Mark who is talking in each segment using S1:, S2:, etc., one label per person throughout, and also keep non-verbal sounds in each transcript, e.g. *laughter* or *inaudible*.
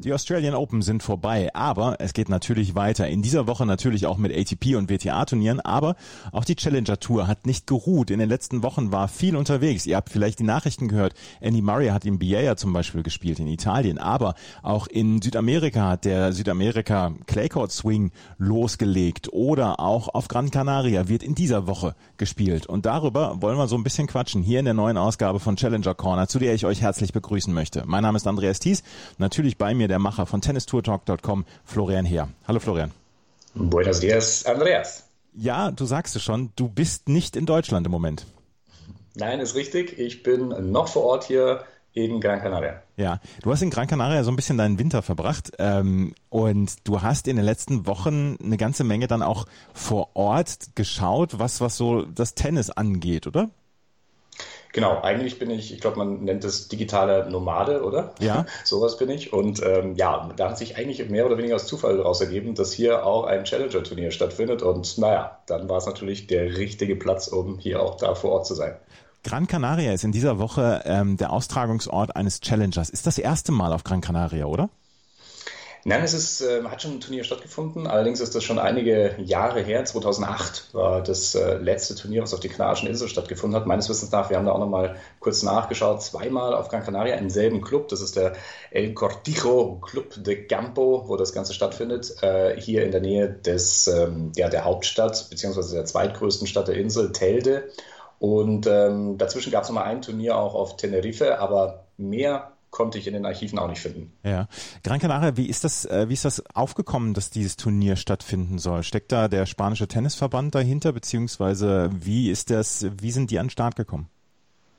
S1: Die Australian Open sind vorbei, aber es geht natürlich weiter. In dieser Woche natürlich auch mit ATP und WTA-Turnieren, aber auch die Challenger Tour hat nicht geruht. In den letzten Wochen war viel unterwegs. Ihr habt vielleicht die Nachrichten gehört. Andy Murray hat in Biella zum Beispiel gespielt, in Italien, aber auch in Südamerika hat der Südamerika Claycourt Swing losgelegt oder auch auf Gran Canaria wird in dieser Woche gespielt. Und darüber wollen wir so ein bisschen quatschen hier in der neuen Ausgabe von Challenger Corner, zu der ich euch herzlich begrüßen möchte. Mein Name ist Andreas Thies, natürlich bei mir der Macher von tennistourtalk.com, Florian Heer. Hallo Florian.
S2: Buenos dias, Andreas.
S1: Ja, du sagst es schon, du bist nicht in Deutschland im Moment.
S2: Nein, ist richtig. Ich bin noch vor Ort hier in Gran Canaria.
S1: Ja, du hast in Gran Canaria so ein bisschen deinen Winter verbracht ähm, und du hast in den letzten Wochen eine ganze Menge dann auch vor Ort geschaut, was, was so das Tennis angeht, oder?
S2: Genau, eigentlich bin ich, ich glaube, man nennt es digitale Nomade, oder?
S1: Ja. *laughs*
S2: Sowas bin ich. Und ähm, ja, da hat sich eigentlich mehr oder weniger aus Zufall daraus ergeben, dass hier auch ein Challenger-Turnier stattfindet. Und naja, dann war es natürlich der richtige Platz, um hier auch da vor Ort zu sein.
S1: Gran Canaria ist in dieser Woche ähm, der Austragungsort eines Challengers. Ist das erste Mal auf Gran Canaria, oder?
S2: Nein, es ist, äh, hat schon ein Turnier stattgefunden. Allerdings ist das schon einige Jahre her. 2008 war das äh, letzte Turnier, was auf die Kanarischen Inseln stattgefunden hat. Meines Wissens nach, wir haben da auch noch mal kurz nachgeschaut, zweimal auf Gran Canaria im selben Club. Das ist der El Cortijo Club de Campo, wo das Ganze stattfindet. Äh, hier in der Nähe des, ähm, ja, der Hauptstadt, beziehungsweise der zweitgrößten Stadt der Insel, Telde. Und ähm, dazwischen gab es noch mal ein Turnier auch auf Tenerife, aber mehr konnte ich in den Archiven auch nicht finden.
S1: Ja. Gran Canaria, wie ist das, äh, wie ist das aufgekommen, dass dieses Turnier stattfinden soll? Steckt da der spanische Tennisverband dahinter, beziehungsweise wie ist das, wie sind die an den Start gekommen?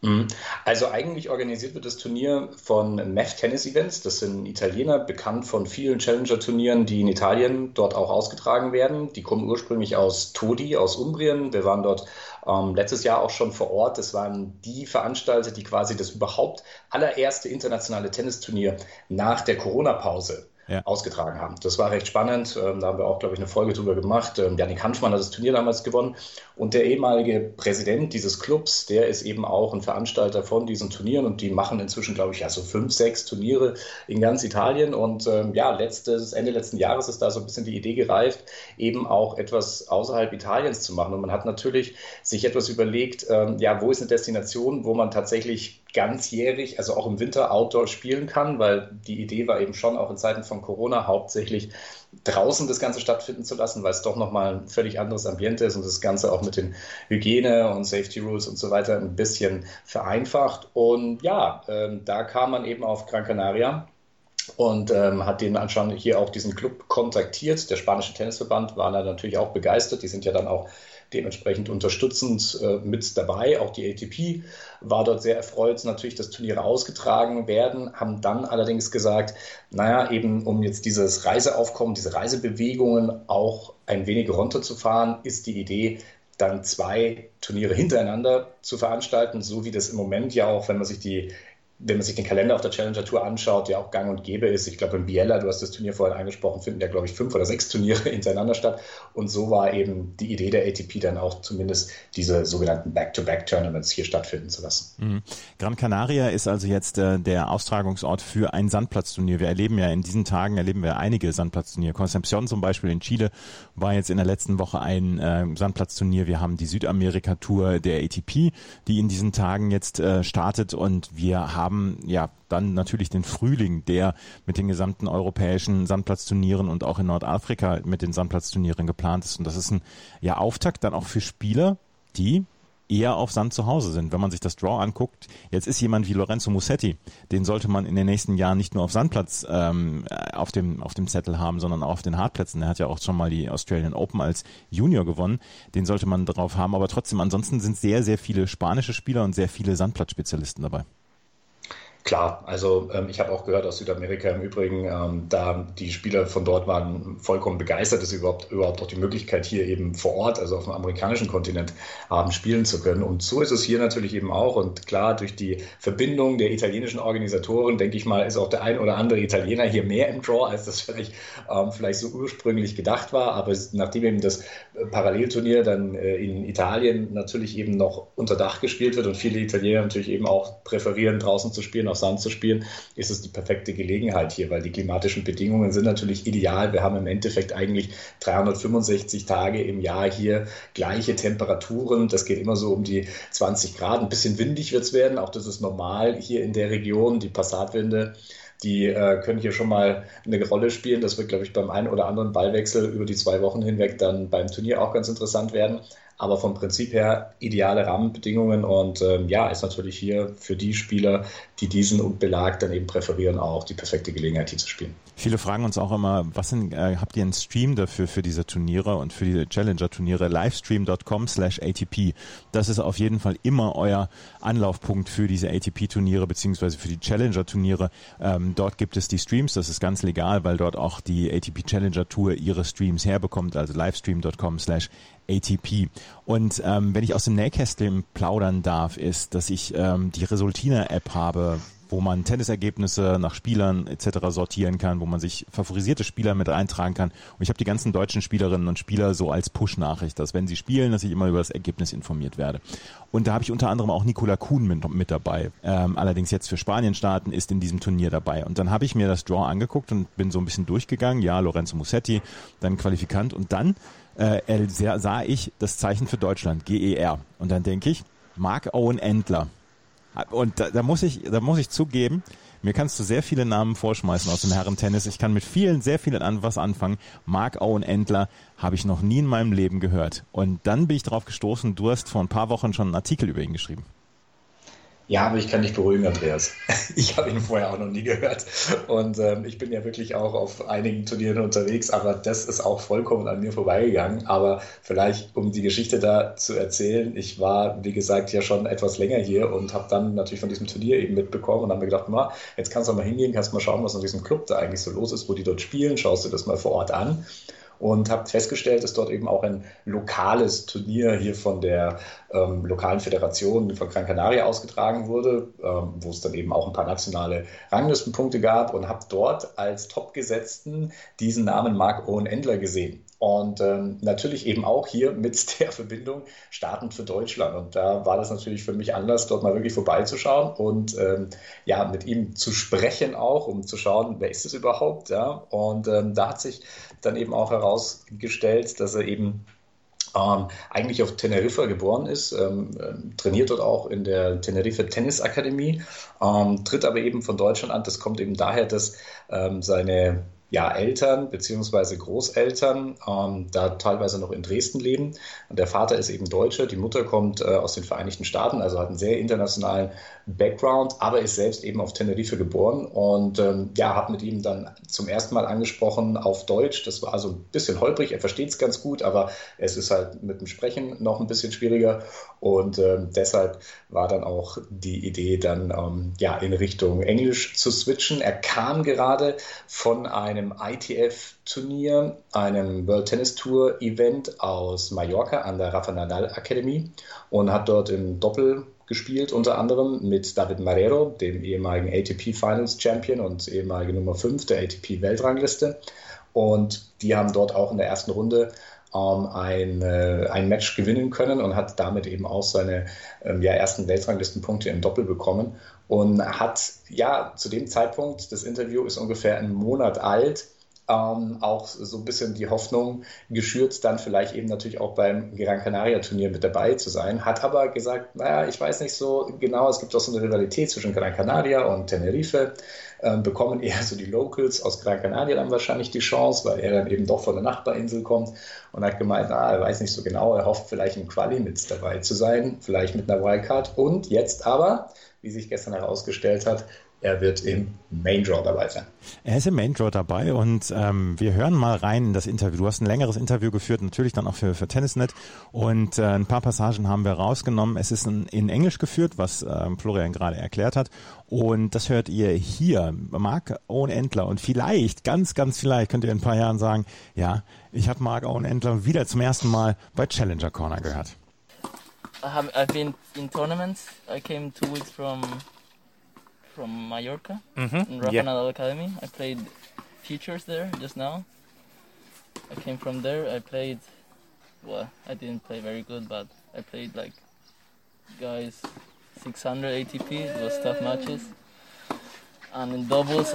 S2: Mhm. Also eigentlich organisiert wird das Turnier von MEF Tennis Events. Das sind Italiener, bekannt von vielen Challenger-Turnieren, die in Italien dort auch ausgetragen werden. Die kommen ursprünglich aus Todi, aus Umbrien. Wir waren dort ähm, letztes Jahr auch schon vor Ort. Das waren die Veranstalter, die quasi das überhaupt allererste internationale Tennisturnier nach der Corona-Pause ja. ausgetragen haben. Das war recht spannend. Ähm, da haben wir auch, glaube ich, eine Folge drüber gemacht. Ähm, Janik Hanschmann hat das Turnier damals gewonnen. Und der ehemalige Präsident dieses Clubs, der ist eben auch ein Veranstalter von diesen Turnieren. Und die machen inzwischen, glaube ich, ja so fünf, sechs Turniere in ganz Italien. Und ähm, ja, letztes, Ende letzten Jahres ist da so ein bisschen die Idee gereift, eben auch etwas außerhalb Italiens zu machen. Und man hat natürlich sich etwas überlegt, ähm, ja, wo ist eine Destination, wo man tatsächlich ganzjährig, also auch im Winter Outdoor spielen kann, weil die Idee war eben schon auch in Zeiten von Corona hauptsächlich draußen das Ganze stattfinden zu lassen, weil es doch nochmal ein völlig anderes Ambiente ist und das Ganze auch mit den Hygiene- und Safety Rules und so weiter ein bisschen vereinfacht. Und ja, ähm, da kam man eben auf Gran Canaria und ähm, hat den anscheinend hier auch diesen Club kontaktiert. Der spanische Tennisverband war da natürlich auch begeistert. Die sind ja dann auch dementsprechend unterstützend äh, mit dabei. Auch die ATP war dort sehr erfreut, natürlich, dass Turniere ausgetragen werden, haben dann allerdings gesagt, naja, eben um jetzt dieses Reiseaufkommen, diese Reisebewegungen auch ein wenig runterzufahren, ist die Idee, dann zwei Turniere hintereinander zu veranstalten, so wie das im Moment ja auch, wenn man sich die wenn man sich den Kalender auf der Challenger Tour anschaut, der auch gang und gäbe ist, ich glaube in Biella, du hast das Turnier vorhin angesprochen, finden ja, glaube ich, fünf oder sechs Turniere *laughs* hintereinander statt. Und so war eben die Idee der ATP dann auch zumindest diese sogenannten Back-to-Back-Tournaments hier stattfinden zu lassen.
S1: Mhm. Gran Canaria ist also jetzt äh, der Austragungsort für ein Sandplatzturnier. Wir erleben ja in diesen Tagen erleben wir einige Sandplatzturniere. Concepcion zum Beispiel in Chile war jetzt in der letzten Woche ein äh, Sandplatzturnier. Wir haben die Südamerika-Tour der ATP, die in diesen Tagen jetzt äh, startet und wir haben haben ja dann natürlich den Frühling, der mit den gesamten europäischen Sandplatzturnieren und auch in Nordafrika mit den Sandplatzturnieren geplant ist. Und das ist ein ja Auftakt dann auch für Spieler, die eher auf Sand zu Hause sind. Wenn man sich das Draw anguckt, jetzt ist jemand wie Lorenzo Musetti, den sollte man in den nächsten Jahren nicht nur auf Sandplatz ähm, auf dem auf dem Zettel haben, sondern auch auf den Hartplätzen. Er hat ja auch schon mal die Australian Open als Junior gewonnen. Den sollte man drauf haben. Aber trotzdem, ansonsten sind sehr sehr viele spanische Spieler und sehr viele Sandplatzspezialisten dabei.
S2: Klar, also ähm, ich habe auch gehört aus Südamerika im Übrigen, ähm, da die Spieler von dort waren vollkommen begeistert, dass sie überhaupt, überhaupt auch die Möglichkeit hier eben vor Ort, also auf dem amerikanischen Kontinent, haben spielen zu können. Und so ist es hier natürlich eben auch. Und klar, durch die Verbindung der italienischen Organisatoren, denke ich mal, ist auch der ein oder andere Italiener hier mehr im Draw, als das vielleicht, ähm, vielleicht so ursprünglich gedacht war. Aber nachdem eben das Parallelturnier dann äh, in Italien natürlich eben noch unter Dach gespielt wird und viele Italiener natürlich eben auch präferieren, draußen zu spielen, auf Sand zu spielen, ist es die perfekte Gelegenheit hier, weil die klimatischen Bedingungen sind natürlich ideal. Wir haben im Endeffekt eigentlich 365 Tage im Jahr hier gleiche Temperaturen. Das geht immer so um die 20 Grad. Ein bisschen windig wird es werden. Auch das ist normal hier in der Region. Die Passatwinde die äh, können hier schon mal eine Rolle spielen. Das wird, glaube ich, beim einen oder anderen Ballwechsel über die zwei Wochen hinweg dann beim Turnier auch ganz interessant werden aber vom Prinzip her ideale Rahmenbedingungen und ähm, ja, ist natürlich hier für die Spieler, die diesen Belag dann eben präferieren, auch die perfekte Gelegenheit, hier zu spielen.
S1: Viele fragen uns auch immer, was sind, äh, habt ihr einen Stream dafür für diese Turniere und für die Challenger-Turniere? Livestream.com slash ATP. Das ist auf jeden Fall immer euer Anlaufpunkt für diese ATP-Turniere beziehungsweise für die Challenger-Turniere. Ähm, dort gibt es die Streams, das ist ganz legal, weil dort auch die ATP Challenger Tour ihre Streams herbekommt, also livestream.com slash ATP. Und ähm, wenn ich aus dem Nähkästchen plaudern darf, ist, dass ich ähm, die Resultina-App habe, wo man Tennisergebnisse nach Spielern etc. sortieren kann, wo man sich favorisierte Spieler mit eintragen kann. Und ich habe die ganzen deutschen Spielerinnen und Spieler so als Push-Nachricht, dass wenn sie spielen, dass ich immer über das Ergebnis informiert werde. Und da habe ich unter anderem auch Nikola Kuhn mit, mit dabei. Ähm, allerdings jetzt für Spanien starten, ist in diesem Turnier dabei. Und dann habe ich mir das Draw angeguckt und bin so ein bisschen durchgegangen. Ja, Lorenzo Musetti, dann Qualifikant und dann äh, sah ich das Zeichen für Deutschland, GER. Und dann denke ich, Mark Owen Endler. Und da, da, muss ich, da muss ich zugeben, mir kannst du sehr viele Namen vorschmeißen aus dem Herrentennis. Ich kann mit vielen, sehr vielen an was anfangen. Mark Owen Endler habe ich noch nie in meinem Leben gehört. Und dann bin ich darauf gestoßen, du hast vor ein paar Wochen schon einen Artikel über ihn geschrieben.
S2: Ja, aber ich kann dich beruhigen, Andreas. *laughs* Ich habe ihn vorher auch noch nie gehört. Und ähm, ich bin ja wirklich auch auf einigen Turnieren unterwegs, aber das ist auch vollkommen an mir vorbeigegangen. Aber vielleicht, um die Geschichte da zu erzählen, ich war, wie gesagt, ja schon etwas länger hier und habe dann natürlich von diesem Turnier eben mitbekommen und habe mir gedacht, na, jetzt kannst du mal hingehen, kannst mal schauen, was in diesem Club da eigentlich so los ist, wo die dort spielen, schaust du das mal vor Ort an und habe festgestellt, dass dort eben auch ein lokales Turnier hier von der ähm, lokalen Föderation von Gran Canaria ausgetragen wurde, ähm, wo es dann eben auch ein paar nationale Ranglistenpunkte gab und habe dort als Topgesetzten diesen Namen Mark Owen Endler gesehen. Und ähm, natürlich eben auch hier mit *laughs* der Verbindung startend für Deutschland. Und da war das natürlich für mich anders, dort mal wirklich vorbeizuschauen und ähm, ja, mit ihm zu sprechen auch, um zu schauen, wer ist es überhaupt. Ja? Und ähm, da hat sich dann eben auch herausgestellt, dass er eben ähm, eigentlich auf Teneriffa geboren ist, ähm, ähm, trainiert dort auch in der Tenerife Tennisakademie, ähm, tritt aber eben von Deutschland an. Das kommt eben daher, dass ähm, seine ja, Eltern bzw. Großeltern ähm, da teilweise noch in Dresden leben. Und der Vater ist eben Deutscher, die Mutter kommt äh, aus den Vereinigten Staaten, also hat einen sehr internationalen Background, aber ist selbst eben auf Tenerife geboren und ähm, ja, habe mit ihm dann zum ersten Mal angesprochen auf Deutsch. Das war also ein bisschen holprig, er versteht es ganz gut, aber es ist halt mit dem Sprechen noch ein bisschen schwieriger und ähm, deshalb war dann auch die Idee, dann ähm, ja in Richtung Englisch zu switchen. Er kam gerade von einem ITF-Turnier, einem World Tennis Tour Event aus Mallorca an der Rafa Nadal Academy und hat dort im Doppel gespielt, unter anderem mit David Marrero, dem ehemaligen ATP Finals Champion und ehemaligen Nummer 5 der ATP Weltrangliste. Und die haben dort auch in der ersten Runde ein, äh, ein Match gewinnen können und hat damit eben auch seine ähm, ja, ersten Weltranglistenpunkte im Doppel bekommen und hat ja zu dem Zeitpunkt, das Interview ist ungefähr einen Monat alt, ähm, auch so ein bisschen die Hoffnung geschürt, dann vielleicht eben natürlich auch beim Gran Canaria Turnier mit dabei zu sein. Hat aber gesagt, naja, ich weiß nicht so genau, es gibt auch so eine Rivalität zwischen Gran Canaria und Tenerife. Ähm, bekommen eher so die Locals aus Gran Canaria dann wahrscheinlich die Chance, weil er dann eben doch von der Nachbarinsel kommt und hat gemeint, ah, er weiß nicht so genau, er hofft vielleicht im Quali mit dabei zu sein, vielleicht mit einer Wildcard. Und jetzt aber, wie sich gestern herausgestellt hat, er wird im Main Draw dabei sein.
S1: Er ist im Main Draw dabei und ähm, wir hören mal rein in das Interview. Du hast ein längeres Interview geführt, natürlich dann auch für, für Tennisnet und äh, ein paar Passagen haben wir rausgenommen. Es ist in, in Englisch geführt, was ähm, Florian gerade erklärt hat und das hört ihr hier. Marc Owen Entler und vielleicht, ganz, ganz vielleicht könnt ihr in ein paar Jahren sagen, ja, ich habe Marc Owen Entler wieder zum ersten Mal bei Challenger Corner gehört.
S3: I have, I've been in tournaments. I came two weeks from from Mallorca
S4: Mm-hmm.
S3: in Rafa
S4: Yeah.
S3: Nadal Academy. I played futures there just now. I came from there. I played. Well, I didn't play very good, but I played like guys 600 ATP. It was tough matches. And in doubles,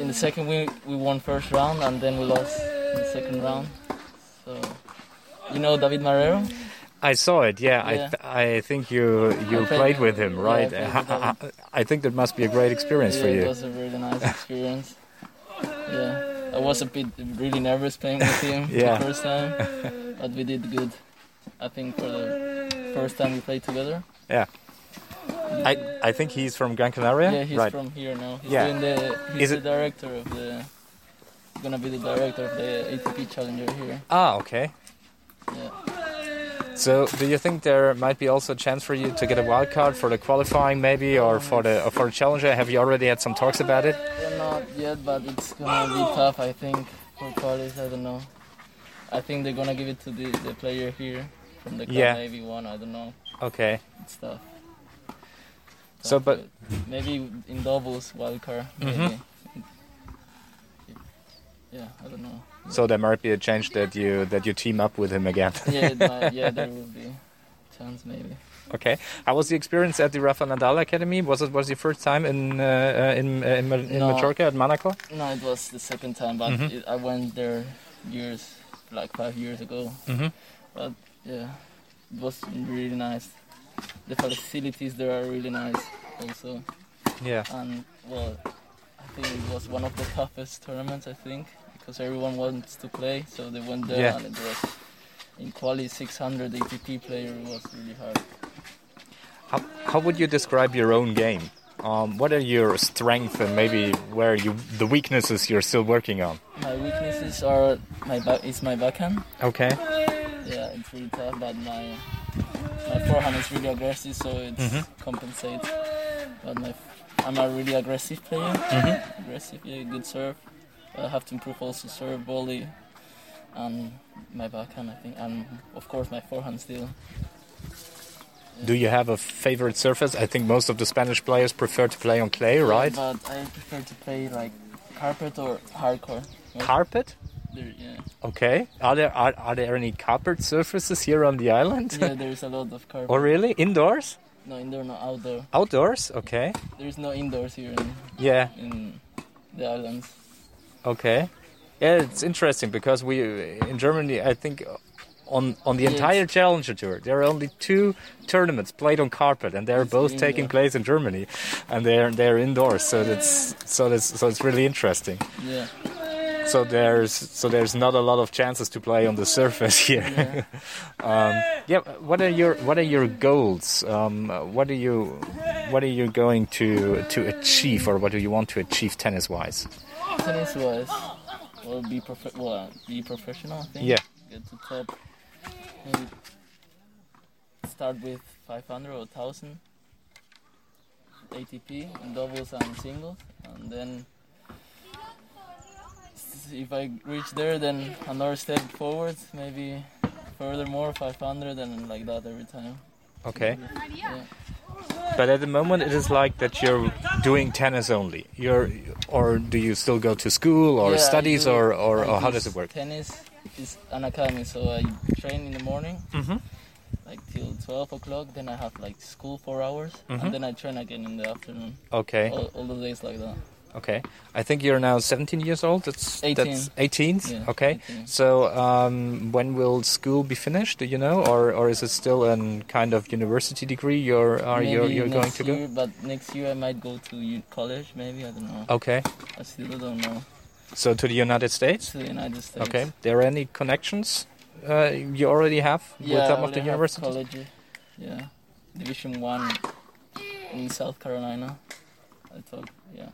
S3: in the second week we won first round, and then we lost in the second round. So, you know David Marrero?
S4: I saw it. Yeah, I th- I think you you
S3: I played-
S4: with him,
S3: yeah, I
S4: right?
S3: with him.
S4: ha- I think that must be a great experience
S3: yeah,
S4: for you.
S3: It was a really nice experience. yeah, I was a bit really nervous playing with him *laughs*
S4: Yeah.
S3: the first time, but we did good. I think for the first time we played together.
S4: Yeah. I I think he's from Gran Canaria.
S3: Yeah, he's
S4: right.
S3: from here now. He's
S4: Yeah.
S3: doing the
S4: Is
S3: he's the
S4: it-
S3: director of the gonna be the director of the ATP Challenger here.
S4: Ah, okay.
S3: Yeah.
S4: So, do you think there might be also a chance for you to get a wild card for the qualifying, maybe, or for the or for the challenger? Have you already had some talks about it?
S3: Yeah, not yet, but it's gonna be tough. I think for qualies. I don't know. I think they're gonna give it to the, the player here from the club.
S4: Yeah.
S3: Maybe one. I don't know.
S4: Okay.
S3: It's tough.
S4: So,
S3: Tough,
S4: but-
S3: maybe in doubles wildcard. Maybe.
S4: Mhm.
S3: Yeah, I don't know.
S4: So there might be a chance that you that you team up with him again. *laughs*
S3: Yeah, might, yeah, there *laughs* will be chance maybe.
S4: Okay. How was the experience at the Rafa Nadal Academy? Was it was your first time in uh, uh, in uh, in, in
S3: No.
S4: Majorca at Monaco?
S3: No, it was the second time, but
S4: Mhm.
S3: it, I went there years, like five years ago.
S4: Mhm.
S3: But yeah, it was really nice. The facilities there are really nice also,
S4: Yeah.
S3: and well, I think it was one of the toughest tournaments. I think because everyone wants to play, so they went there,
S4: Yeah.
S3: and it was in quali 600 ATP player was really hard.
S4: How, how would you describe your own game? Um, what are your strengths and maybe where you the weaknesses you're still working on?
S3: My weaknesses are my back is my backhand.
S4: Okay.
S3: Yeah, it's really tough, but my my forehand is really aggressive, so it
S4: Mhm.
S3: compensates. But my I'm a really aggressive player.
S4: Mhm.
S3: Aggressive, yeah, good serve. I have to improve also serve, volley, and my backhand. I think, and of course my forehand still.
S4: Do you have a favorite surface? I think most of the Spanish players prefer to play on clay, right?
S3: But I prefer to play like carpet or hardcore.
S4: Carpet?
S3: There, yeah.
S4: Okay. Are there are, are there any carpet surfaces here on the island?
S3: yeah, there's a lot of carpet.
S4: oh really? Indoors?
S3: No indoor, no outdoor.
S4: Outdoors? Okay.
S3: There's no indoors here in,
S4: Yeah.
S3: in the islands.
S4: Okay. Yeah, it's interesting because we in Germany, I think on on the
S3: Yeah,
S4: entire Challenger Tour, there are only two tournaments played on carpet, and they're
S3: It's
S4: both
S3: indoor.
S4: taking place in Germany, and they're they're indoors. So that's so that's so it's really interesting.
S3: Yeah.
S4: So there's so there's not a lot of chances to play on the surface *laughs* here.
S3: Yeah. *laughs*
S4: um, yeah. What are your what are your goals? Um, what are you what are you going to to achieve, or what do you want to achieve tennis wise?
S3: Tennis wise, well, be prof- well, be professional. I think.
S4: Yeah.
S3: Get to top. Maybe start with 500 or 1000 ATP in doubles and singles, and then if I reach there, then another step forward, maybe furthermore 500 and like that every time.
S4: Okay.
S3: Yeah.
S4: But at the moment, it is like that you're doing tennis only. You're, or do you still go to school or
S3: Yeah,
S4: studies,
S3: do-
S4: or, or, or how does it work?
S3: Tennis is an academy, so I train in the morning,
S4: Mhm.
S3: like till 12 o'clock. Then I have like school four hours,
S4: Mhm.
S3: and then I train again in the afternoon.
S4: Okay,
S3: All, all the days like that.
S4: Okay. I think you're now 17 years old. That's
S3: 18.
S4: That's 18.
S3: Yeah,
S4: Okay.
S3: 18.
S4: So um, when will school be finished? Do you know, or or is it still a kind of university degree? You're are you
S3: Maybe
S4: you're going to go?
S3: year, But next year I might go to college. Maybe I don't know.
S4: Okay.
S3: I still don't know.
S4: So to the United States.
S3: To the United States.
S4: Okay. There are any connections uh, you already have
S3: Yeah,
S4: with some of the universities?
S3: College, yeah, Division One in South Carolina. I thought, yeah.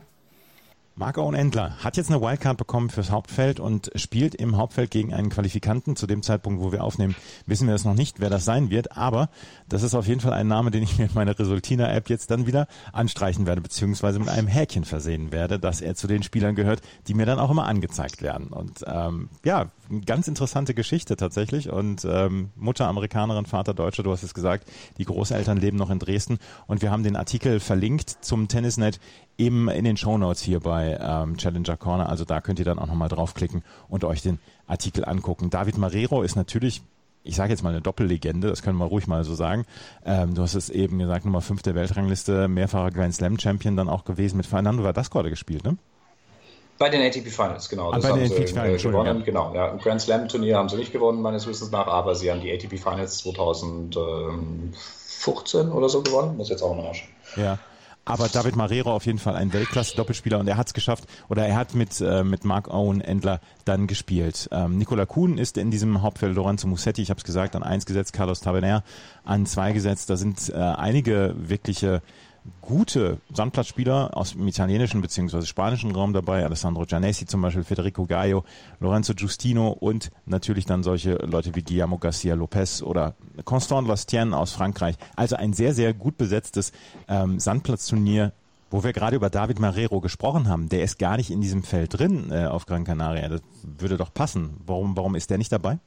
S1: Marc Owen Endler hat jetzt eine Wildcard bekommen fürs Hauptfeld und spielt im Hauptfeld gegen einen Qualifikanten. Zu dem Zeitpunkt, wo wir aufnehmen, wissen wir es noch nicht, wer das sein wird. Aber das ist auf jeden Fall ein Name, den ich mir in meiner Resultina-App jetzt dann wieder anstreichen werde, beziehungsweise mit einem Häkchen versehen werde, dass er zu den Spielern gehört, die mir dann auch immer angezeigt werden. Und ähm, ja, ganz interessante Geschichte tatsächlich. Und ähm, Mutter Amerikanerin, Vater Deutscher, du hast es gesagt, die Großeltern leben noch in Dresden. Und wir haben den Artikel verlinkt zum Tennisnet eben in den Shownotes hier bei ähm, Challenger Corner. Also da könnt ihr dann auch nochmal draufklicken und euch den Artikel angucken. David Marrero ist natürlich ich sage jetzt mal eine Doppellegende, das können wir ruhig mal so sagen. Ähm, du hast es eben gesagt, Nummer 5 der Weltrangliste, mehrfacher Grand Slam Champion dann auch gewesen, mit Fernando Verdasco gespielt, ne?
S2: Bei den ATP Finals, genau.
S1: Ah, das bei den ATP
S2: Finals, äh, gewonnen. Genau, ja. Ein Grand Slam Turnier haben sie nicht gewonnen, meines Wissens nach, aber sie haben die ATP Finals 2015 oder so gewonnen. Muss jetzt auch mal nachschauen.
S1: Ja. Aber David Marrero auf jeden Fall ein Weltklasse-Doppelspieler und er hat es geschafft oder er hat mit, äh, mit Mark Owen Endler dann gespielt. Ähm, Nicola Kuhn ist in diesem Hauptfeld Lorenzo Musetti, ich habe es gesagt, an eins gesetzt, Carlos Taberner an zwei gesetzt. Da sind äh, einige wirkliche gute Sandplatzspieler aus dem italienischen bzw. spanischen Raum dabei. Alessandro Giannessi zum Beispiel, Federico Gaio, Lorenzo Giustino und natürlich dann solche Leute wie Guillermo Garcia Lopez oder Constant Lastien aus Frankreich. Also ein sehr, sehr gut besetztes ähm, Sandplatzturnier wo wir gerade über David Marrero gesprochen haben, der ist gar nicht in diesem Feld drin äh, auf Gran Canaria. Das würde doch passen. Warum, warum ist der nicht dabei?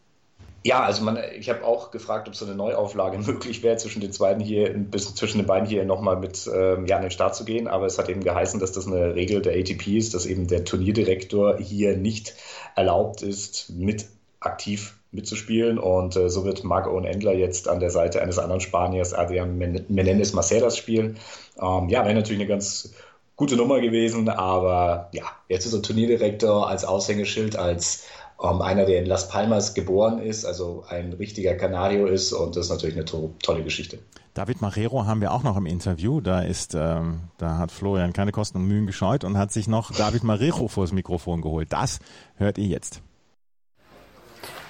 S2: Ja, also man, ich habe auch gefragt, ob so eine Neuauflage *laughs* möglich wäre, zwischen den beiden hier, zwischen den beiden hier nochmal mit ähm, ja, an den Start zu gehen. Aber es hat eben geheißen, dass das eine Regel der ATP ist, dass eben der Turnierdirektor hier nicht erlaubt ist, mit aktiv mitzuspielen. Und äh, so wird Marco Owen Endler jetzt an der Seite eines anderen Spaniers, Adrian Menendez Maceras, spielen. Ähm, ja, wäre natürlich eine ganz gute Nummer gewesen, aber ja, jetzt ist er Turnierdirektor als Aushängeschild, als ähm, einer, der in Las Palmas geboren ist, also ein richtiger Canario ist und das ist natürlich eine to tolle Geschichte.
S1: David Marrero haben wir auch noch im Interview. Da ist, ähm, da hat Florian keine Kosten und Mühen gescheut und hat sich noch David Marrero vor das Mikrofon geholt. Das hört ihr jetzt.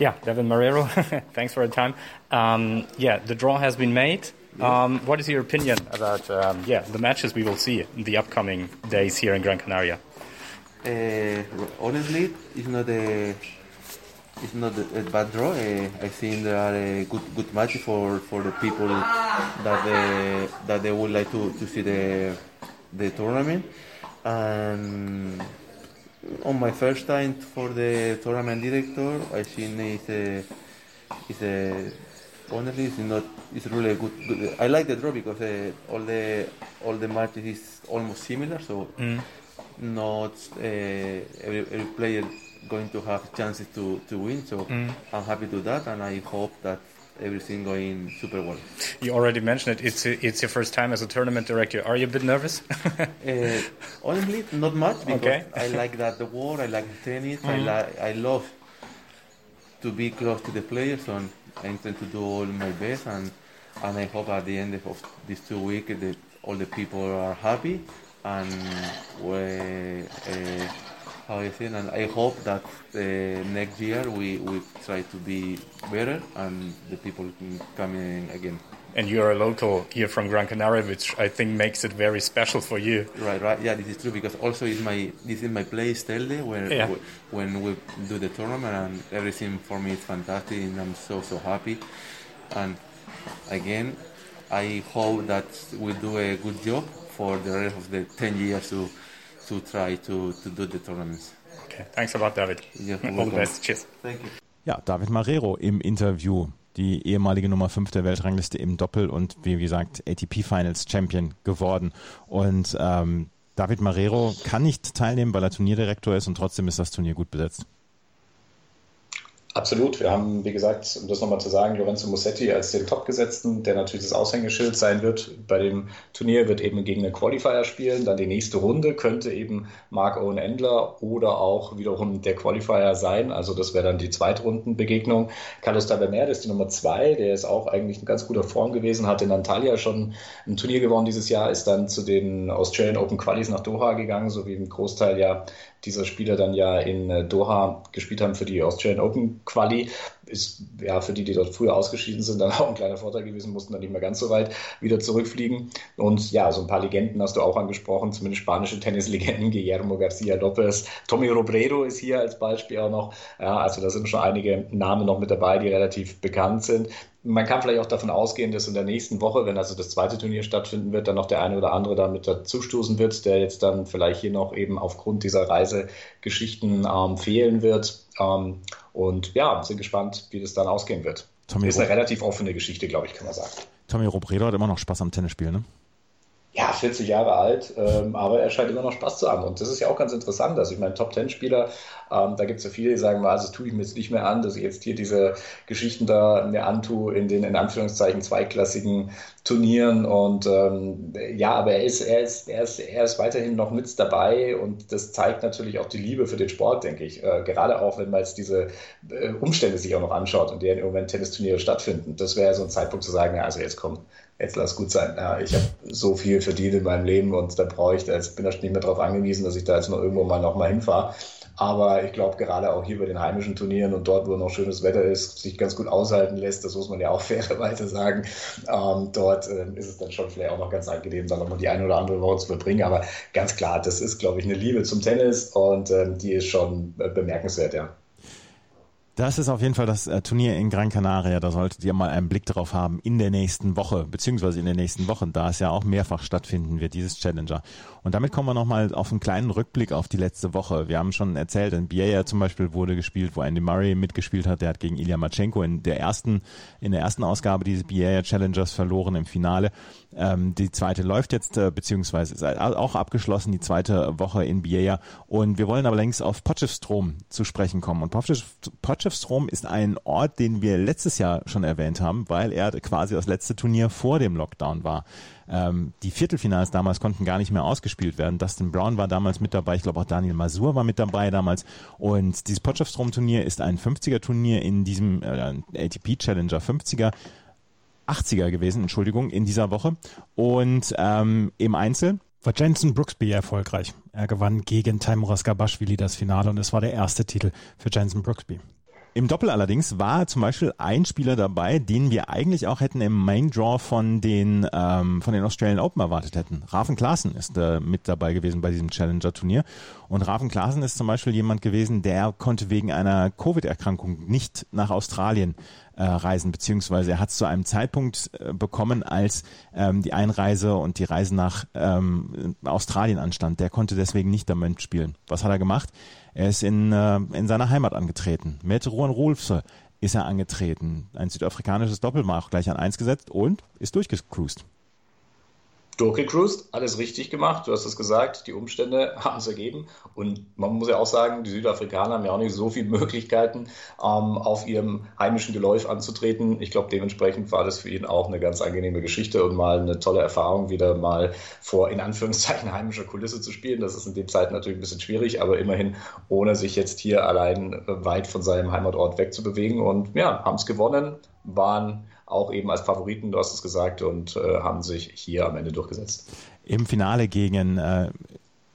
S4: Yeah, David Marrero, *laughs* thanks for your time. Um, yeah, the draw has been made. Um, what is your opinion about um, yeah the matches we will see in the upcoming days here in Gran Canaria?
S5: Uh, honestly, it's not a it's not a, bad draw. Uh, I think there are a good good match for, for the people that they, that they would like to, to see the the tournament. And on my first time for the tournament director, I think it's a it's a honestly it's not it's really good, good. I like the draw because uh, all the all the matches is almost similar. So. Mm. Not uh, every, every player going to have chances to, to win. So mm. I'm happy to that, and I hope that everything going super well.
S4: You already mentioned it. It's it's your first time as a tournament director. Are you a bit nervous? *laughs*
S5: uh, honestly, not much because okay. I like that the war. I like tennis. Mm. I like I love to be close to the players, and I intend to do all my best. And and I hope at the end of these two weeks that all the people are happy and we. Uh, how I think, and I hope that uh, next year we, we try to be better and the people can come in again.
S4: And you're a local here from Gran Canaria, which I think makes it very special for you.
S5: Right, right. Yeah, this is true because also it's my this is my place Telde where yeah. when we do the tournament and everything for me is fantastic and I'm so so happy. And again, I hope that we do a good job for the rest of the 10 years to to try to, to do the tournaments.
S4: Okay, thanks a lot, David. Yeah, All the best. Cheers. Thank you.
S1: Ja, David Marrero im Interview. Die ehemalige Nummer 5 der Weltrangliste im Doppel und wie gesagt ATP Finals Champion geworden. Und ähm, David Marrero kann nicht teilnehmen, weil er Turnierdirektor ist und trotzdem ist das Turnier gut besetzt.
S2: Absolut. Wir haben, wie gesagt, um das nochmal zu sagen, Lorenzo Musetti als den Topgesetzten, der natürlich das Aushängeschild sein wird. Bei dem Turnier wird eben gegen einen Qualifier spielen. Dann die nächste Runde könnte eben Mark Owen Endler oder auch wiederum der Qualifier sein. Also das wäre dann die Zweitrundenbegegnung. Carlos Taberner ist die Nummer zwei. Der ist auch eigentlich in ganz guter Form gewesen, hat in Antalya schon ein Turnier gewonnen dieses Jahr, ist dann zu den Australian Open Qualis nach Doha gegangen, so wie ein Großteil ja dieser Spieler dann ja in äh, Doha gespielt haben für die Australian Open Quali. ist ja für die, die dort früher ausgeschieden sind, dann *laughs* auch ein kleiner Vorteil gewesen, mussten dann nicht mehr ganz so weit wieder zurückfliegen. Und ja, so ein paar Legenden hast du auch angesprochen, zumindest spanische Tennislegenden, Guillermo García López, Tommy Robredo ist hier als Beispiel auch noch. Ja, also da sind schon einige Namen noch mit dabei, die relativ bekannt sind man kann vielleicht auch davon ausgehen, dass in der nächsten Woche, wenn also das zweite Turnier stattfinden wird, dann noch der eine oder andere damit dazustoßen wird, der jetzt dann vielleicht hier noch eben aufgrund dieser Reisegeschichten ähm, fehlen wird. Ähm, und ja, sind gespannt, wie das dann ausgehen wird. Tommy ist eine relativ offene Geschichte, glaube ich, kann man sagen.
S1: Tommy Robredo hat immer noch Spaß am Tennisspiel, ne?
S2: Ja, 40 Jahre alt, ähm, aber er scheint immer noch Spaß zu haben. Und das ist ja auch ganz interessant. Also ich meine, Top-10-Spieler, ähm, da gibt es ja viele, die sagen, also das tue ich mir jetzt nicht mehr an, dass ich jetzt hier diese Geschichten da mir antue in den in Anführungszeichen zweiklassigen Turnieren. Und ähm, ja, aber er ist, er, ist, er, ist, er ist weiterhin noch mit dabei und das zeigt natürlich auch die Liebe für den Sport, denke ich. Äh, gerade auch, wenn man jetzt diese äh, Umstände sich auch noch anschaut, in denen im Moment Tennisturniere stattfinden. Das wäre so ein Zeitpunkt zu sagen, ja, also jetzt kommt jetzt lass gut sein. Ja, ich habe so viel verdient in meinem Leben und da brauche ich, jetzt bin da nicht mehr darauf angewiesen, dass ich da jetzt mal irgendwo mal nochmal hinfahre. Aber ich glaube, gerade auch hier bei den heimischen Turnieren und dort, wo noch schönes Wetter ist, sich ganz gut aushalten lässt, das muss man ja auch *laughs* fairerweise sagen. Ähm, dort äh, ist es dann schon vielleicht auch noch ganz angenehm, dann nochmal die eine oder andere Woche zu verbringen. Aber ganz klar, das ist, glaube ich, eine Liebe zum Tennis und ähm, die ist schon äh, bemerkenswert, ja.
S1: Das ist auf jeden Fall das äh, Turnier in Gran Canaria. Da solltet ihr mal einen Blick drauf haben in der nächsten Woche, beziehungsweise in den nächsten Wochen, da es ja auch mehrfach stattfinden wird, dieses Challenger. Und damit kommen wir nochmal auf einen kleinen Rückblick auf die letzte Woche. Wir haben schon erzählt, in Biella zum Beispiel wurde gespielt, wo Andy Murray mitgespielt hat. Der hat gegen Ilya Matschenko in der ersten, in der ersten Ausgabe dieses Biella Challengers verloren im Finale. Ähm, die zweite läuft jetzt, äh, beziehungsweise ist auch abgeschlossen, die zweite Woche in Biella. Und wir wollen aber längst auf Potchefstroom zu sprechen kommen. Und Potchefstroom ist ein Ort, den wir letztes Jahr schon erwähnt haben, weil er quasi das letzte Turnier vor dem Lockdown war. Ähm, die Viertelfinals damals konnten gar nicht mehr ausgespielt werden. Dustin Brown war damals mit dabei, ich glaube auch Daniel Masur war mit dabei damals. Und dieses Potchefstroom-Turnier ist ein 50er-Turnier in diesem äh, ATP Challenger 50er 80er gewesen, Entschuldigung, in dieser Woche. Und ähm, im Einzel war Jensen Brooksby erfolgreich. Er gewann gegen Taimuras Gabashvili das Finale und es war der erste Titel für Jensen Brooksby. Im Doppel allerdings war zum Beispiel ein Spieler dabei, den wir eigentlich auch hätten im Main Draw von den ähm, von den Australian Open erwartet hätten. Rafen Klaassen ist äh, mit dabei gewesen bei diesem Challenger Turnier und Rafen Klaassen ist zum Beispiel jemand gewesen, der konnte wegen einer Covid-Erkrankung nicht nach Australien äh, reisen, beziehungsweise er hat es zu einem Zeitpunkt äh, bekommen, als ähm, die Einreise und die Reise nach ähm, Australien anstand. Der konnte deswegen nicht damit spielen. Was hat er gemacht? Er ist in, äh, in seiner Heimat angetreten. Mit Ruan Rolfse ist er angetreten. Ein südafrikanisches Doppelmach gleich an eins gesetzt und ist durchgecruised
S2: durchgecruised, alles richtig gemacht. Du hast es gesagt, die Umstände *laughs* haben es ergeben. Und man muss ja auch sagen, die Südafrikaner haben ja auch nicht so viele Möglichkeiten, ähm, auf ihrem heimischen Geläuf anzutreten. Ich glaube, dementsprechend war das für ihn auch eine ganz angenehme Geschichte und mal eine tolle Erfahrung, wieder mal vor in Anführungszeichen heimischer Kulisse zu spielen. Das ist in dem Zeit natürlich ein bisschen schwierig, aber immerhin ohne sich jetzt hier allein weit von seinem Heimatort wegzubewegen. Und ja, haben es gewonnen, waren auch eben als Favoriten, du hast es gesagt, und äh, haben sich hier am Ende durchgesetzt.
S1: Im Finale gegen äh,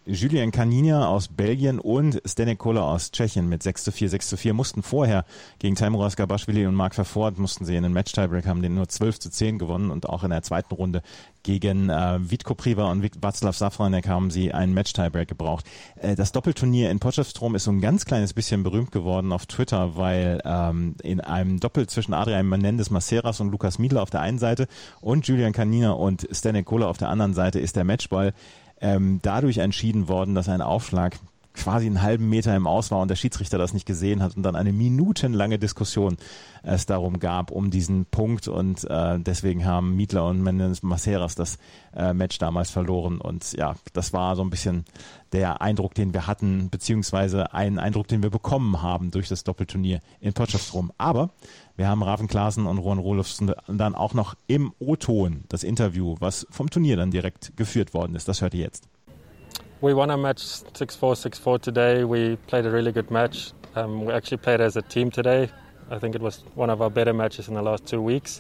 S1: Julien Canina aus Belgien und Zdeněk Kola aus Tschechien mit 6 zu 4, 6 zu 4 mussten vorher gegen Taimuras Gabashvili und Marc Verford mussten sie in den Match-Tiebreak haben, den nur 12 zu 10 gewonnen und auch in der zweiten Runde gegen äh, Vitko Priva und Václav Safranek haben sie einen Match-Tiebreak gebraucht. Äh, das Doppelturnier in Potchefstroom ist so ein ganz kleines bisschen berühmt geworden auf Twitter, weil ähm, in einem Doppel zwischen Adrian Menendez Maceras und Lukas Miedler auf der einen Seite und Julian Canina und Zdeněk Kola auf der anderen Seite ist der Matchball ähm, dadurch entschieden worden, dass ein Aufschlag quasi einen halben Meter im Aus war und der Schiedsrichter das nicht gesehen hat und dann eine minutenlange Diskussion es darum gab, um diesen Punkt und äh, deswegen haben Mietler und Mendes Maceras das äh, Match damals verloren und ja, das war so ein bisschen der Eindruck, den wir hatten, beziehungsweise ein Eindruck, den wir bekommen haben durch das Doppelturnier in Potchefstroom. Aber wir haben Raven Klaassen und Rohan Rolofsen dann auch noch im O-Ton das Interview, was vom Turnier dann direkt geführt worden ist. Das hört ihr jetzt.
S6: We won our match 6-4, 6-4 today. We played a really good match. Um, we actually played as a team today. I think it was one of our better matches in the last two weeks.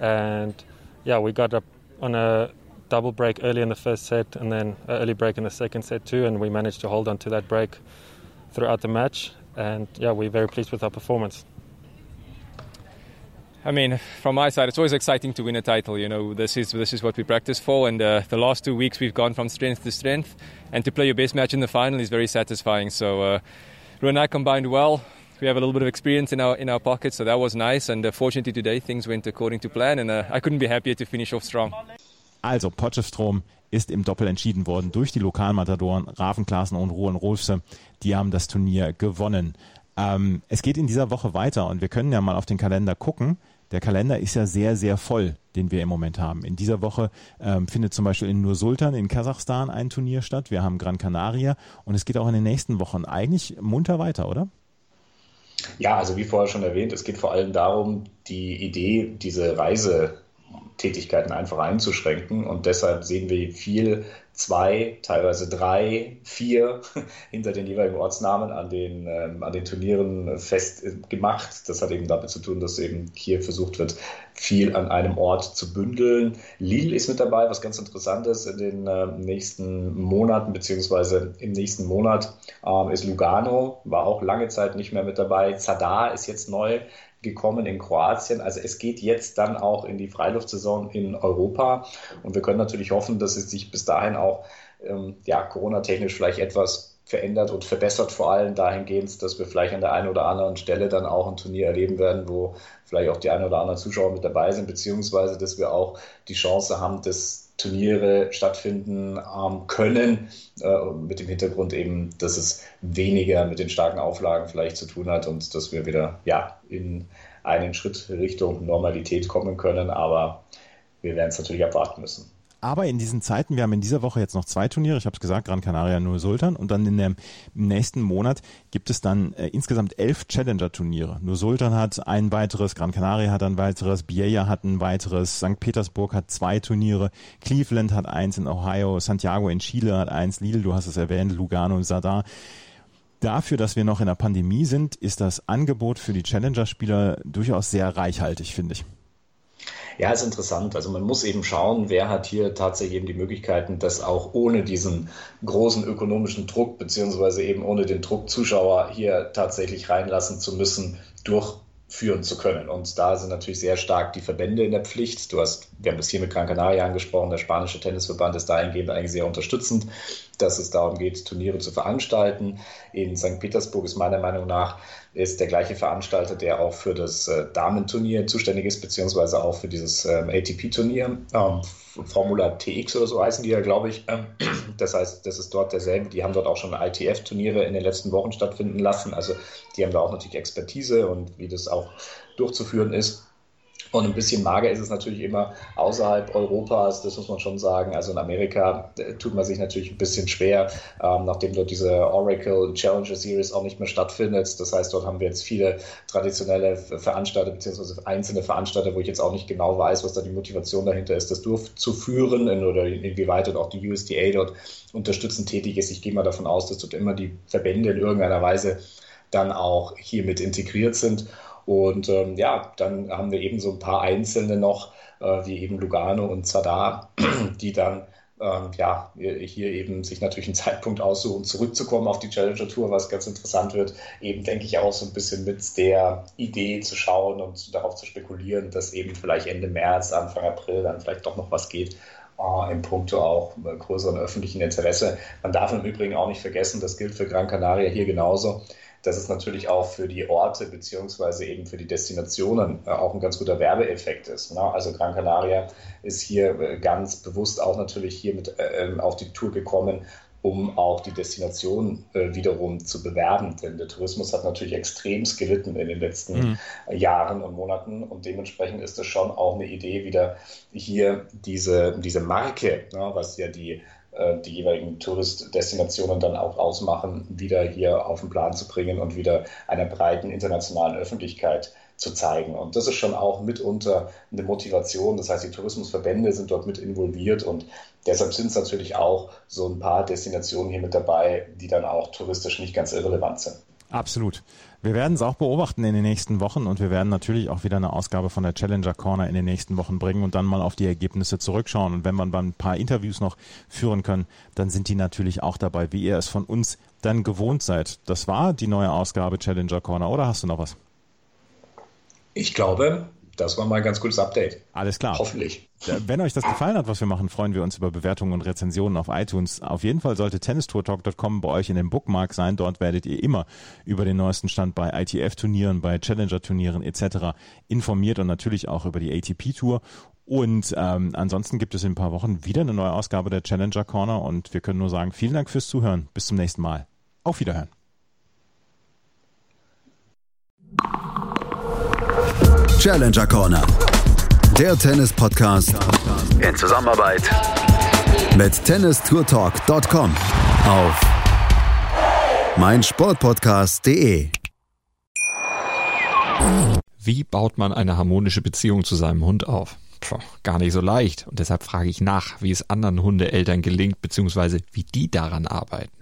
S6: And yeah, we got up on a double break early in the first set and then an early break in the second set too. And we managed to hold on to that break throughout the match. And yeah, we're very pleased with our performance.
S7: I mean, from my side, it's always exciting to win a title. You know, this is this is what we practice for, and uh, the last two weeks we've gone from strength to strength, and to play your best match in the final is very satisfying. So, uh, Ru and I combined well. We have a little bit of experience in our in our pocket, so that was nice. And uh, fortunately today things went according to plan, and uh, I couldn't be happier to finish off strong.
S1: Also Potchefstroom ist im Doppel entschieden worden durch die Lokalmatadoren Raven Klaassen und Ruhen Rolfse. Die haben das Turnier gewonnen. Ähm, es geht in dieser Woche weiter und wir können ja mal auf den Kalender gucken. Der Kalender ist ja sehr, sehr voll, den wir im Moment haben. In dieser Woche ähm, findet zum Beispiel in Nur-Sultan in Kasachstan ein Turnier statt. Wir haben Gran Canaria und es geht auch in den nächsten Wochen eigentlich munter weiter, oder?
S2: Ja, also wie vorher schon erwähnt, es geht vor allem darum, die Idee, diese Reisetätigkeiten einfach einzuschränken. Und deshalb sehen wir viel zwei, teilweise drei, vier *laughs* hinter den jeweiligen Ortsnamen an den, ähm, an den Turnieren festgemacht. Äh, das hat eben damit zu tun, dass eben hier versucht wird, viel an einem Ort zu bündeln. Lille ist mit dabei, was ganz interessant ist. In den äh, nächsten Monaten, beziehungsweise im nächsten Monat ähm, ist Lugano, war auch lange Zeit nicht mehr mit dabei. Zadar ist jetzt neu gekommen in Kroatien. Also es geht jetzt dann auch in die Freiluftsaison in Europa. Und wir können natürlich hoffen, dass es sich bis dahin auch ähm, ja, Corona-technisch vielleicht etwas verändert und verbessert, vor allem dahingehend, dass wir vielleicht an der einen oder anderen Stelle dann auch ein Turnier erleben werden, wo vielleicht auch die ein oder anderen Zuschauer mit dabei sind, beziehungsweise dass wir auch die Chance haben, dass Turniere stattfinden ähm, können, äh, mit dem Hintergrund eben, dass es weniger mit den starken Auflagen vielleicht zu tun hat und dass wir wieder ja, in einen Schritt Richtung Normalität kommen können. Aber wir werden es natürlich abwarten müssen.
S1: Aber in diesen Zeiten, wir haben in dieser Woche jetzt noch zwei Turniere, ich habe es gesagt, Gran Canaria nur Sultan und dann in dem nächsten Monat gibt es dann äh, insgesamt elf Challenger-Turniere. Nur Sultan hat ein weiteres, Gran Canaria hat ein weiteres, Biella hat ein weiteres, St. Petersburg hat zwei Turniere, Cleveland hat eins in Ohio, Santiago in Chile hat eins, Lille, du hast es erwähnt, Lugano und Sadar. Dafür, dass wir noch in der Pandemie sind, ist das Angebot für die Challenger-Spieler durchaus sehr reichhaltig, finde ich.
S2: Ja, ist interessant. Also man muss eben schauen, wer hat hier tatsächlich eben die Möglichkeiten, das auch ohne diesen großen ökonomischen Druck, beziehungsweise eben ohne den Druck, Zuschauer hier tatsächlich reinlassen zu müssen, durch führen zu können. Und da sind natürlich sehr stark die Verbände in der Pflicht. Du hast, wir haben das hier mit Gran Canaria angesprochen, der spanische Tennisverband ist dahingehend eigentlich sehr unterstützend, dass es darum geht, Turniere zu veranstalten. In St. Petersburg ist meiner Meinung nach ist der gleiche Veranstalter, der auch für das äh, Damenturnier zuständig ist, beziehungsweise auch für dieses ähm, ATP-Turnier. Ähm, Formula TX oder so heißen die ja, glaube ich. Ähm, *clears throat* das heißt, das ist dort derselbe. Die haben dort auch schon ITF-Turniere in den letzten Wochen stattfinden lassen. Also die haben da auch natürlich Expertise und wie das auch durchzuführen ist. Und ein bisschen mager ist es natürlich immer außerhalb Europas, das muss man schon sagen. Also in Amerika äh, tut man sich natürlich ein bisschen schwer, ähm, nachdem dort diese Oracle Challenger Series auch nicht mehr stattfindet. Das heißt, dort haben wir jetzt viele traditionelle Veranstalter beziehungsweise einzelne Veranstalter, wo ich jetzt auch nicht genau weiß, was da die Motivation dahinter ist, das durchzuführen oder inwieweit dort auch die USDA dort unterstützend tätig ist. Ich gehe mal davon aus, dass dort immer die Verbände in irgendeiner Weise dann auch hier mit integriert sind. Und ähm, ja, dann haben wir eben so ein paar Einzelne noch, äh, wie eben Lugano und Zadar, *clears throat* die dann ähm, ja, hier eben sich natürlich einen Zeitpunkt aussuchen, zurückzukommen auf die Challenger Tour, was ganz interessant wird, eben denke ich auch so ein bisschen mit der Idee zu schauen und darauf zu spekulieren, dass eben vielleicht Ende März, Anfang April dann vielleicht doch noch was geht äh, im Punkto auch äh, größeren öffentlichen Interesse. Man darf im Übrigen auch nicht vergessen, das gilt für Gran Canaria hier genauso dass es natürlich auch für die Orte beziehungsweise eben für die Destinationen äh, auch ein ganz guter Werbeeffekt ist. Ne? Also Gran Canaria ist hier äh, ganz bewusst auch natürlich hier mit äh, ähm, auf die Tour gekommen, um auch die Destination äh, wiederum zu bewerben. Denn der Tourismus hat natürlich extremst gelitten in den letzten mhm. Jahren und Monaten und dementsprechend ist es schon auch eine Idee, wieder hier diese, diese Marke, ne, was ja die die jeweiligen Touristdestinationen dann auch ausmachen, wieder hier auf den Plan zu bringen und wieder einer breiten internationalen Öffentlichkeit zu zeigen. Und das ist schon auch mitunter eine Motivation. Das heißt, die Tourismusverbände sind dort mit involviert und deshalb sind es natürlich auch so ein paar Destinationen hier mit dabei, die dann auch touristisch nicht ganz irrelevant sind.
S1: Absolut. Wir werden es auch beobachten in den nächsten Wochen und wir werden natürlich auch wieder eine Ausgabe von der Challenger Corner in den nächsten Wochen bringen und dann mal auf die Ergebnisse zurückschauen. Und wenn wir ein paar Interviews noch führen können, dann sind die natürlich auch dabei, wie ihr es von uns dann gewohnt seid. Das war die neue Ausgabe Challenger Corner oder hast du noch was?
S2: Ich glaube, das war mal ein ganz gutes Update.
S1: Alles klar.
S2: Hoffentlich.
S1: Wenn euch das gefallen hat, was wir machen, freuen wir uns über Bewertungen und Rezensionen auf iTunes. Auf jeden Fall sollte tennistourtalk.com bei euch in den Bookmark sein. Dort werdet ihr immer über den neuesten Stand bei ITF-Turnieren, bei Challenger-Turnieren etc. informiert und natürlich auch über die ATP-Tour. Und ähm, ansonsten gibt es in ein paar Wochen wieder eine neue Ausgabe der Challenger Corner und wir können nur sagen, vielen Dank fürs Zuhören. Bis zum nächsten Mal. Auf Wiederhören.
S8: Challenger Corner. Der Tennis-Podcast in Zusammenarbeit mit tennistourtalk.com auf meinsportpodcast.de.
S9: Wie baut man eine harmonische Beziehung zu seinem Hund auf? Puh, gar nicht so leicht. Und deshalb frage ich nach, wie es anderen Hundeeltern gelingt, beziehungsweise wie die daran arbeiten.